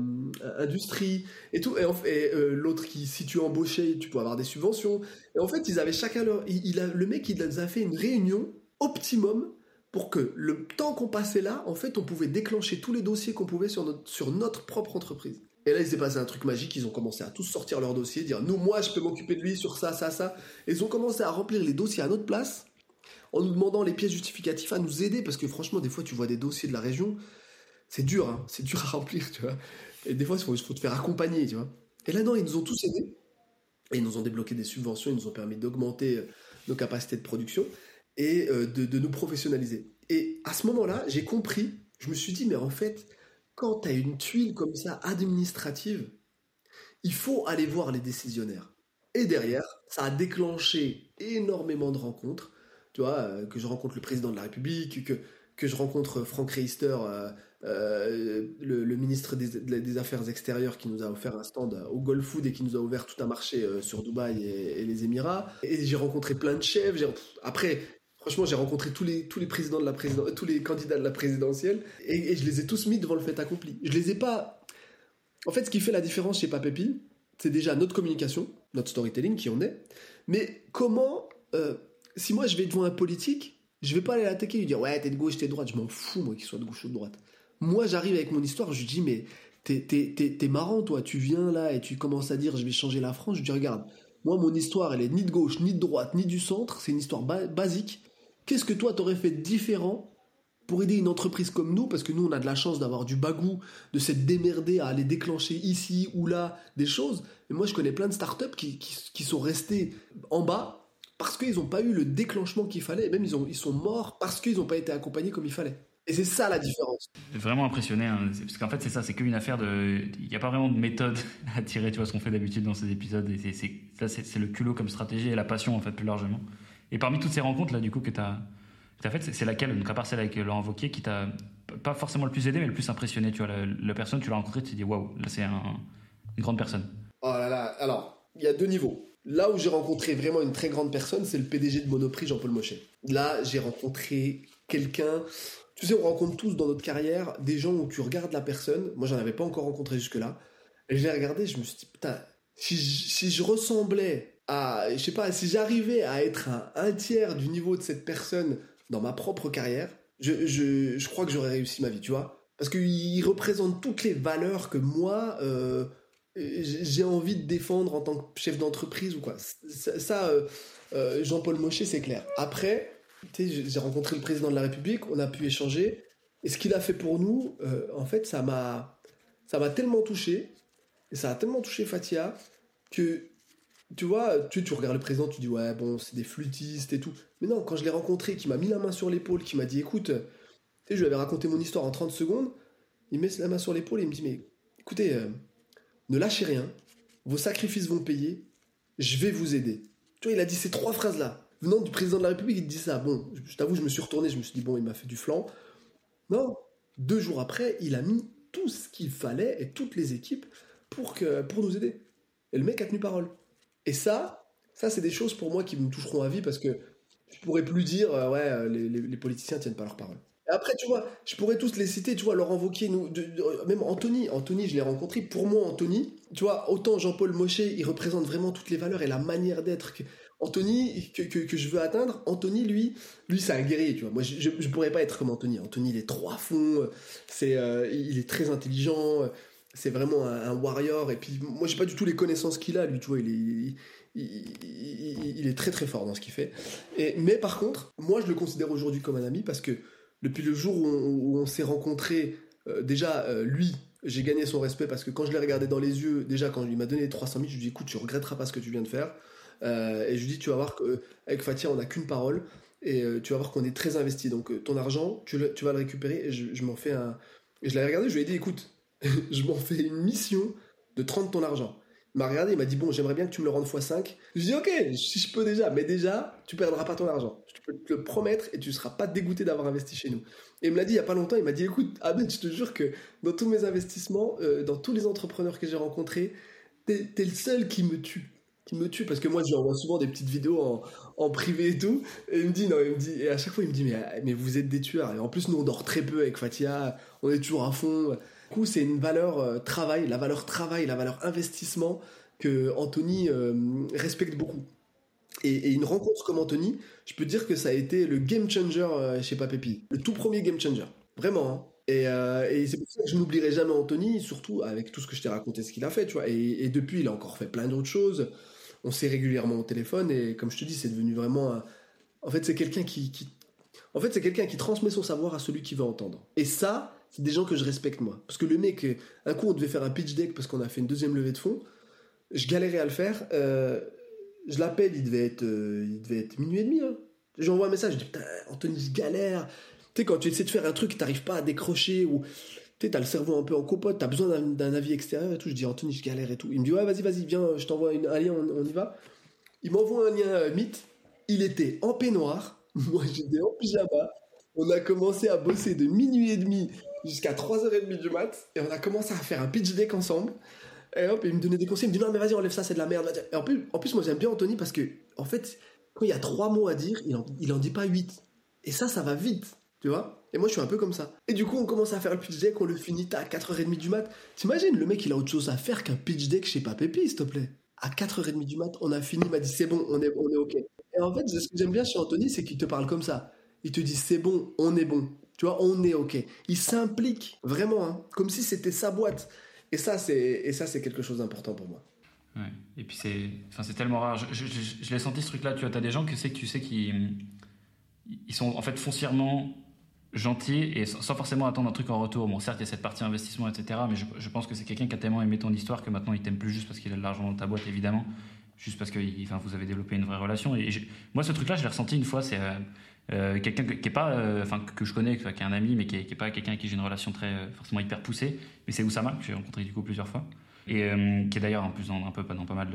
industrie, et tout. Et, et euh, l'autre qui, si tu embauchais, tu pouvais avoir des subventions. Et en fait, ils avaient chacun leur. Il, le mec, il a fait une réunion optimum pour que le temps qu'on passait là, en fait, on pouvait déclencher tous les dossiers qu'on pouvait sur notre, sur notre propre entreprise. Et là, il s'est passé un truc magique. Ils ont commencé à tous sortir leur dossier, dire nous, moi, je peux m'occuper de lui sur ça, ça, ça. Et ils ont commencé à remplir les dossiers à notre place en nous demandant les pièces justificatives à nous aider parce que franchement, des fois, tu vois des dossiers de la région, c'est dur, hein, c'est dur à remplir, tu vois. Et des fois, il faut, te faire accompagner, tu vois. Et là, non, ils nous ont tous aidés. Et ils nous ont débloqué des subventions, ils nous ont permis d'augmenter euh, nos capacités de production et euh, de nous professionnaliser. Et à ce moment-là, j'ai compris, je me suis dit, mais en fait, quand tu as une tuile comme ça administrative, il faut aller voir les décisionnaires. Et derrière, ça a déclenché énormément de rencontres. Tu vois, euh, que je rencontre le président de la République, que, que je rencontre Frank Reister, euh, euh, le, ministre des, Affaires extérieures qui nous a offert un stand au Gulf Food et qui nous a ouvert tout un marché sur Dubaï et, les Émirats. Et j'ai rencontré plein de chefs. Après, Franchement, j'ai rencontré tous les, tous les présidents de la présidence, tous les candidats de la présidentielle et, je les ai tous mis devant le fait accompli. Je les ai pas. En fait, ce qui fait la différence chez Papépi, c'est déjà notre communication, notre storytelling qui en est. Mais comment, euh, si moi je vais devant un politique, je vais pas aller l'attaquer et lui dire ouais t'es de gauche, t'es de droite, je m'en fous moi qu'il soit de gauche ou de droite. Moi j'arrive avec mon histoire, je lui dis mais t'es marrant toi, tu viens là et tu commences à dire je vais changer la France, je lui dis regarde, moi mon histoire elle est ni de gauche, ni de droite, ni du centre, c'est une histoire basique Qu'est-ce que toi t'aurais fait différent pour aider une entreprise comme nous, parce que nous on a de la chance d'avoir du bagou, de s'être démerdé à aller déclencher ici ou là des choses. Mais moi je connais plein de startups qui, qui, sont restés en bas parce qu'ils n'ont pas eu le déclenchement qu'il fallait, et même ils, ont, ils sont morts parce qu'ils n'ont pas été accompagnés comme il fallait. Et c'est ça la différence. Vraiment impressionné, hein. parce qu'en fait c'est ça, c'est qu'une affaire de... Il n'y a pas vraiment de méthode à tirer, tu vois, ce qu'on fait d'habitude dans ces épisodes. Et c'est, c'est le culot comme stratégie et la passion en fait plus largement. Et parmi toutes ces rencontres là, du coup, que tu as, faites, c'est laquelle, donc à part celle avec Laurent Wauquiez, qui t'a pas forcément le plus aidé, mais le plus impressionné Tu vois, la, personne, tu l'as rencontrée, tu te dis waouh, là c'est une grande personne. Oh là là, alors, il y a deux niveaux. Là où j'ai rencontré vraiment une très grande personne, c'est le PDG de Monoprix, Jean-Paul Mochet. Là, j'ai rencontré quelqu'un. Tu sais, on rencontre tous dans notre carrière des gens où tu regardes la personne. Moi, j'en avais pas encore rencontré jusque-là. Et je l'ai regardé, je me suis dit, putain, si je ressemblais à, je sais pas, si j'arrivais à être un, tiers du niveau de cette personne dans ma propre carrière, je, je, je crois que j'aurais réussi ma vie, tu vois. Parce qu'il représente toutes les valeurs que moi, euh, j'ai envie de défendre en tant que chef d'entreprise ou quoi. Ça, euh, euh, Jean-Paul Mochet, c'est clair. Après, j'ai rencontré le président de la République, on a pu échanger. Et ce qu'il a fait pour nous, en fait, ça m'a, ça m'a tellement touché, et ça a tellement touché Fatia, que, tu vois, tu, regardes le président, tu dis, ouais, bon, c'est des flûtistes et tout. Mais non, quand je l'ai rencontré, qui m'a mis la main sur l'épaule, qui m'a dit, écoute, tu je lui avais raconté mon histoire en 30 secondes, il met la main sur l'épaule et il me dit, mais écoutez, euh, ne lâchez rien, vos sacrifices vont payer, je vais vous aider. Tu vois, il a dit ces trois phrases-là. Venant du président de la République, il dit ça. Bon, je t'avoue, je me suis retourné, je me suis dit, bon, il m'a fait du flanc. Non, deux jours après, il a mis tout ce qu'il fallait et toutes les équipes pour, que, pour nous aider. Et le mec a tenu parole. Et ça, ça c'est des choses pour moi qui me toucheront à vie parce que je pourrais plus dire, euh, ouais, euh, les, les, les, politiciens tiennent pas leur parole. Et après, tu vois, je pourrais tous les citer, tu vois, Laurent Wauquiez, nous, de, même Anthony, Anthony, je l'ai rencontré. Pour moi, Anthony, tu vois, autant Jean-Paul Mochet, il représente vraiment toutes les valeurs et la manière d'être. Anthony, que, que, que, je veux atteindre, Anthony, lui, lui, c'est un guerrier, tu vois. Moi, je, je, pourrais pas être comme Anthony. Anthony, il est trop à fond, c'est, euh, il est très intelligent, c'est vraiment un, warrior. Et puis, moi, j'ai pas du tout les connaissances qu'il a, lui, tu vois. Il est, il, est très très fort dans ce qu'il fait. Et, mais par contre, moi, je le considère aujourd'hui comme un ami parce que depuis le jour où on, s'est rencontrés, euh, déjà, euh, lui, j'ai gagné son respect parce que quand je l'ai regardé dans les yeux, déjà, quand il m'a donné 300 000, je lui ai dit, écoute, tu regretteras pas ce que tu viens de faire. Euh, et je lui dis, tu vas voir qu'avec Fatia, on n'a qu'une parole. Et tu vas voir qu'on est très investi. Donc, ton argent, tu, tu, vas le récupérer. Et je, m'en fais un. Et je l'ai regardé, je lui ai dit, écoute, je m'en fais une mission de 30 ton argent. Il m'a regardé, il m'a dit, bon, j'aimerais bien que tu me le rendes x5. Je dis, ok, si je peux déjà. Mais déjà, tu perdras pas ton argent. Je peux te le promettre et tu seras pas dégoûté d'avoir investi chez nous. Et il me l'a dit il y a pas longtemps. Il m'a dit, écoute, Ahmed, je te jure que dans tous mes investissements, euh, dans tous les entrepreneurs que j'ai rencontrés, t'es es le seul qui me tue qui me tue parce que moi je lui envoie souvent des petites vidéos en, en, privé et tout et il me dit non il me dit et à chaque fois il me dit mais, mais vous êtes des tueurs et en plus nous on dort très peu avec Fatia on est toujours à fond coup c'est une valeur euh, travail la valeur travail la valeur investissement que Anthony euh, respecte beaucoup et, une rencontre comme Anthony je peux dire que ça a été le game changer euh, chez Papépi le tout premier game changer vraiment hein. Et, c'est pour ça que je n'oublierai jamais Anthony, surtout avec tout ce que je t'ai raconté, ce qu'il a fait, tu vois. Et, et, depuis, il a encore fait plein d'autres choses. On s'est régulièrement au téléphone et comme je te dis, c'est devenu vraiment un... En fait, c'est quelqu'un qui, qui... En fait, c'est quelqu'un qui transmet son savoir à celui qui veut entendre. Et ça, c'est des gens que je respecte, moi. Parce que le mec, un coup, on devait faire un pitch deck parce qu'on a fait une deuxième levée de fonds. Je galérais à le faire. Euh, je l'appelle, il devait être, euh, il devait être minuit et demi. Hein. J'envoie un message, je dis, putain, Anthony, je galère tu sais, quand tu essaies de faire un truc, tu n'arrives pas à décrocher ou tu as le cerveau un peu en copote, tu as besoin d'un avis extérieur et tout. Je dis, Anthony, je galère et tout. Il me dit, ouais, vas-y, vas-y, viens, je t'envoie un lien, on, y va. Il m'envoie un lien euh, Meet. Il était en peignoir. Moi, j'étais en pyjama. On a commencé à bosser de minuit et demi jusqu'à 3h30 du mat. Et on a commencé à faire un pitch deck ensemble. Et hop, il me donnait des conseils. Il me dit, non, mais vas-y, enlève ça, c'est de la merde. Et en plus, en plus moi, j'aime bien Anthony parce que, en fait, quand il y a trois mots à dire, il en, il en dit pas huit. Et ça, ça va vite. Tu vois Et moi, je suis un peu comme ça. Et du coup, on commence à faire le pitch deck, on le finit à 4h30 du mat. T'imagines, le mec, il a autre chose à faire qu'un pitch deck chez Papépi, s'il te plaît. À 4h30 du mat, on a fini, il m'a dit c'est bon, on est, on est OK. Et en fait, ce que j'aime bien chez Anthony, c'est qu'il te parle comme ça. Il te dit c'est bon, on est bon. Tu vois, on est OK. Il s'implique vraiment, hein, comme si c'était sa boîte. Et ça, c'est, ça, c'est quelque chose d'important pour moi. Ouais. Et puis c'est, enfin, c'est tellement rare. Je, l'ai senti ce truc-là. Tu vois, t'as des gens que c'est tu sais qui, ils sont en fait foncièrement gentil et sans forcément attendre un truc en retour. Bon, certes, il y a cette partie investissement, etc. Mais je, je pense que c'est quelqu'un qui a tellement aimé ton histoire que maintenant il t'aime plus juste parce qu'il a de l'argent dans ta boîte, évidemment. Juste parce que enfin, vous avez développé une vraie relation. Et moi, ce truc-là, je l'ai ressenti une fois. C'est euh, euh, quelqu'un qui est pas, euh, enfin, que je connais, qui est un ami, mais qui est, qui est pas quelqu'un avec qui j'ai une relation très, forcément hyper poussée. Mais c'est Oussama, que j'ai rencontré du coup plusieurs fois. Et euh, qui est d'ailleurs en plus dans, un peu dans pas mal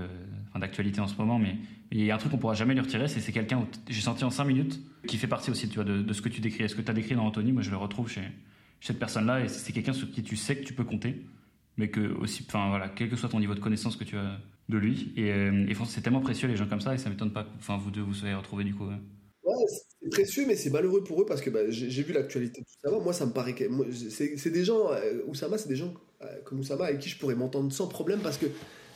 d'actualités en ce moment. Mais il y a un truc qu'on pourra jamais lui retirer, c'est c'est quelqu'un j'ai senti en 5 minutes qui fait partie aussi de, ce que tu décris. Ce que tu as décrit dans Anthony, moi je le retrouve chez, cette personne-là. Et c'est quelqu'un sur qui tu sais que tu peux compter. Mais que aussi, enfin voilà, quel que soit ton niveau de connaissance que tu as de lui. Et, euh, c'est tellement précieux les gens comme ça. Et ça m'étonne pas enfin, vous deux vous soyez retrouvés du coup. Ouais, c'est précieux, mais c'est malheureux pour eux parce que bah, j'ai vu l'actualité de Oussama. Moi, ça me paraît que c'est des gens, euh, c'est des gens euh, comme Oussama, avec qui je pourrais m'entendre sans problème parce que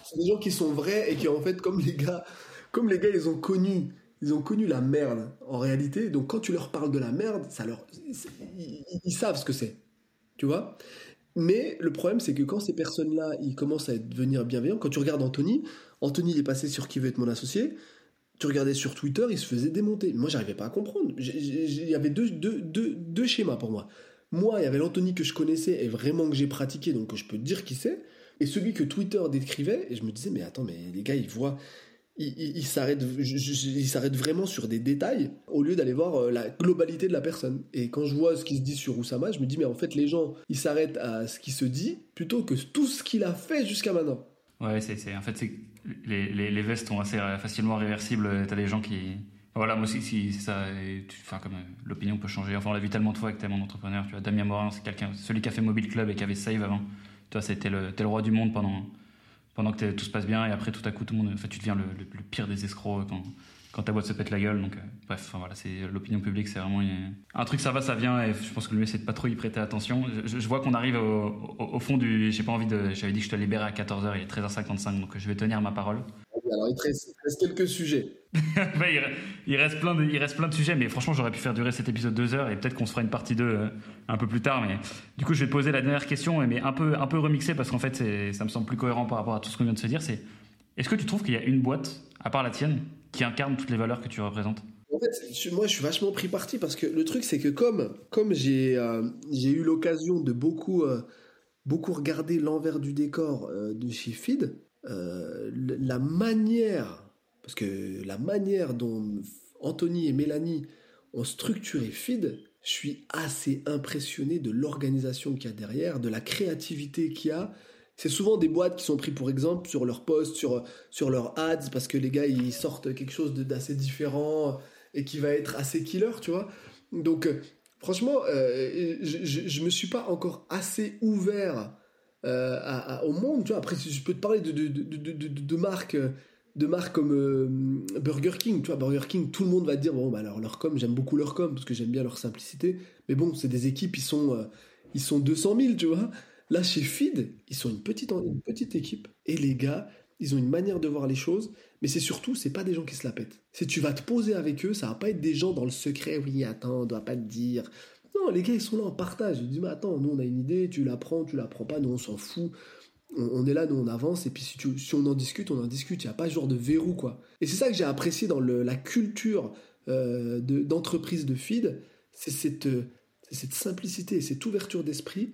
c'est des gens qui sont vrais et qui en fait, comme les gars, comme les gars, ils ont connu, ils ont connu la merde en réalité. Donc quand tu leur parles de la merde, ça leur, ils, savent ce que c'est, tu vois? Mais le problème, c'est que quand ces personnes-là, ils commencent à devenir bienveillants, quand tu regardes Anthony, Anthony il est passé sur qui veut être mon associé. Tu regardais sur Twitter, il se faisait démonter. Moi, j'arrivais pas à comprendre. Il y avait deux, deux, deux, deux schémas pour moi. Moi, il y avait l'Anthony que je connaissais et vraiment que j'ai pratiqué, donc je peux dire qui c'est. Et celui que Twitter décrivait, et je me disais, mais attends, mais les gars, ils voient, ils s'arrêtent il vraiment sur des détails au lieu d'aller voir euh, la globalité de la personne. Et quand je vois ce qui se dit sur Oussama, je me dis, mais en fait, les gens, ils s'arrêtent à ce qui se dit plutôt que tout ce qu'il a fait jusqu'à maintenant. Ouais, c'est, en fait, c'est, les, vestes sont assez facilement réversibles. T'as des gens qui, voilà, moi aussi, si, ça, enfin, comme euh, l'opinion peut changer. Enfin, on l'a vu tellement de fois avec tellement d'entrepreneurs. Tu vois, Damien Morin, c'est quelqu'un, celui qui a fait Mobile Club et qui avait Save avant. Toi, c'était le, le roi du monde pendant, pendant que tout se passe bien et après, tout à coup, tout le monde, en fait, tu deviens le, le, pire des escrocs quand, quand ta boîte se pète la gueule. Donc, euh, bref, enfin, voilà, c'est l'opinion publique, c'est vraiment un truc, ça va, ça vient. Et je pense que le mieux, c'est de pas trop y prêter attention. Je, vois qu'on arrive au, au, fond du, j'ai pas envie de, j'avais dit que je te libérais à 14h, il est 13h55, donc je vais tenir ma parole. Alors, il reste, quelques sujets. il, reste plein de, il reste plein de sujets, mais franchement, j'aurais pu faire durer cet épisode deux heures et peut-être qu'on se fera une partie 2 euh, un peu plus tard. Mais du coup, je vais te poser la dernière question, mais un peu, un peu remixée parce qu'en fait, ça me semble plus cohérent par rapport à tout ce qu'on vient de se dire. C'est est-ce que tu trouves qu'il y a une boîte, à part la tienne, qui incarne toutes les valeurs que tu représentes moi, je suis vachement pris parti parce que le truc, c'est que comme, comme j'ai euh, eu l'occasion de beaucoup, euh, beaucoup regarder l'envers du décor de chez Feed, euh, la manière, parce que la manière dont Anthony et Mélanie ont structuré Feed, je suis assez impressionné de l'organisation qu'il y a derrière, de la créativité qu'il y a. C'est souvent des boîtes qui sont prises pour exemple sur leur post, sur, sur leurs ads, parce que les gars ils sortent quelque chose d'assez différent et qui va être assez killer, tu vois. Donc, euh, franchement, euh, je ne me suis pas encore assez ouvert euh, au monde. Tu vois, après, je peux te parler de, de, de, de marques de marques comme euh, Burger King, tu vois, Burger King, tout le monde va te dire, bon, bah alors leur com, j'aime beaucoup leur com, parce que j'aime bien leur simplicité, mais bon, c'est des équipes, ils sont, ils sont 200 000, tu vois. Là, chez Feed, ils sont une petite, petite équipe, et les gars, ils ont une manière de voir les choses, mais c'est surtout, c'est pas des gens qui se la pètent. Si tu vas te poser avec eux, ça va pas être des gens dans le secret, oui, attends, on doit pas te dire, non, les gars, ils sont là en partage. Ils disent, mais attends, nous, on a une idée, tu la prends, tu la prends pas, nous, on s'en fout. On, est là, nous, on avance, et puis si, si, on en discute, on en discute. Il n'y a pas ce genre de verrou, quoi. Et c'est ça que j'ai apprécié dans la culture euh, d'entreprise de, feed, c'est cette, cette simplicité, cette ouverture d'esprit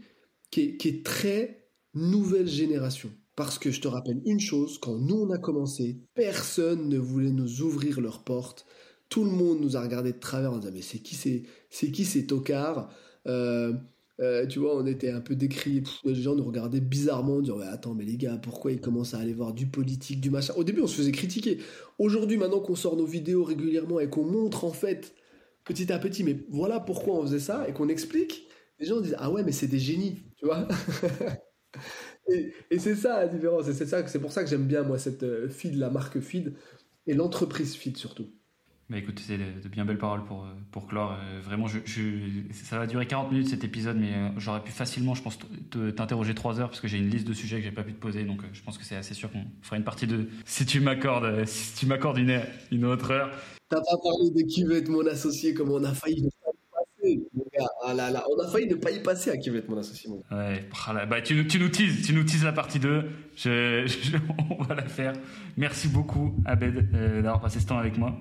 qui est, très nouvelle génération. Parce que je te rappelle une chose, quand nous on a commencé, personne ne voulait nous ouvrir leurs portes tout le monde nous a regardé de travers en disant mais c'est qui c'est c'est qui ces tocards? Euh, euh, tu vois, on était un peu décriés. Les gens nous regardaient bizarrement, en disant ouais, Attends, mais les gars, pourquoi ils commencent à aller voir du politique, du machin? Au début, on se faisait critiquer. Aujourd'hui, maintenant qu'on sort nos vidéos régulièrement et qu'on montre en fait petit à petit, mais voilà pourquoi on faisait ça et qu'on explique, les gens disent Ah ouais, mais c'est des génies, tu vois Et, et c'est ça la différence. Et c'est, ça, c'est pour ça que j'aime bien, moi, cette euh, feed, la marque feed et l'entreprise feed surtout. Bah écoute, c'est de, bien belles paroles pour, euh, pour clore. Euh, vraiment, je, ça va durer 40 minutes cet épisode, mais j'aurais pu facilement, je pense, t'interroger 3 heures parce que j'ai une liste de sujets que j'ai pas pu te poser. Donc je pense que c'est assez sûr qu'on fera une partie de. Si tu m'accordes, si tu m'accordes une, une autre heure. T'as pas parlé de qui veut être mon associé, comme on a failli ne Ah on a failli ne pas y passer à qui être mon associé. Ouais, ah bah, tu, nous teases, tu nous teases la partie 2. Je, on va la faire. Merci beaucoup, Abed, d'avoir passé ce temps avec moi.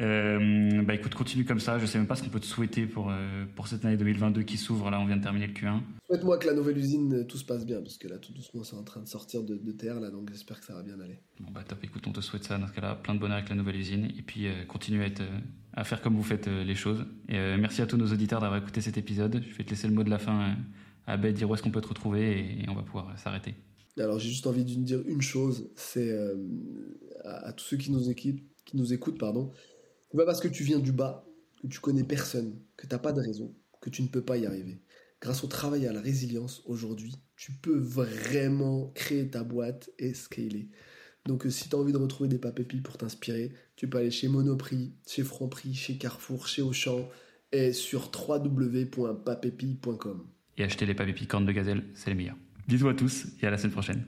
Euh, bah écoute, continue comme ça. Je sais même pas ce qu'on peut te souhaiter pour, euh, pour cette année 2022 qui s'ouvre. Là, on vient de terminer le Q1. Souhaite-moi que la nouvelle usine, euh, tout se passe bien, parce que là, tout doucement, c'est en train de sortir de, terre, là, donc j'espère que ça va bien aller. Bon, bah top, écoute, on te souhaite ça. Dans ce cas-là, plein de bonheur avec la nouvelle usine. Et puis, continue à, être, à faire comme vous faites les choses. Et merci à tous nos auditeurs d'avoir écouté cet épisode. Je vais te laisser le mot de la fin à Beth, dire où est-ce qu'on peut te retrouver et, on va pouvoir s'arrêter. Alors, j'ai juste envie de dire une chose c'est à, tous ceux qui nous, équipent, qui nous écoutent, pardon c'est pas parce que tu viens du bas, que tu connais personne, que tu n'as pas de réseau, que tu ne peux pas y arriver. Grâce au travail et à la résilience, aujourd'hui, tu peux vraiment créer ta boîte et scaler. Donc euh, si tu as envie de retrouver des papépis pour t'inspirer, tu peux aller chez Monoprix, chez Franprix, chez Carrefour, chez Auchan et sur www.papépi.com. Et acheter les papépis cornes de gazelle, c'est les meilleurs. Bisous à tous et à la semaine prochaine.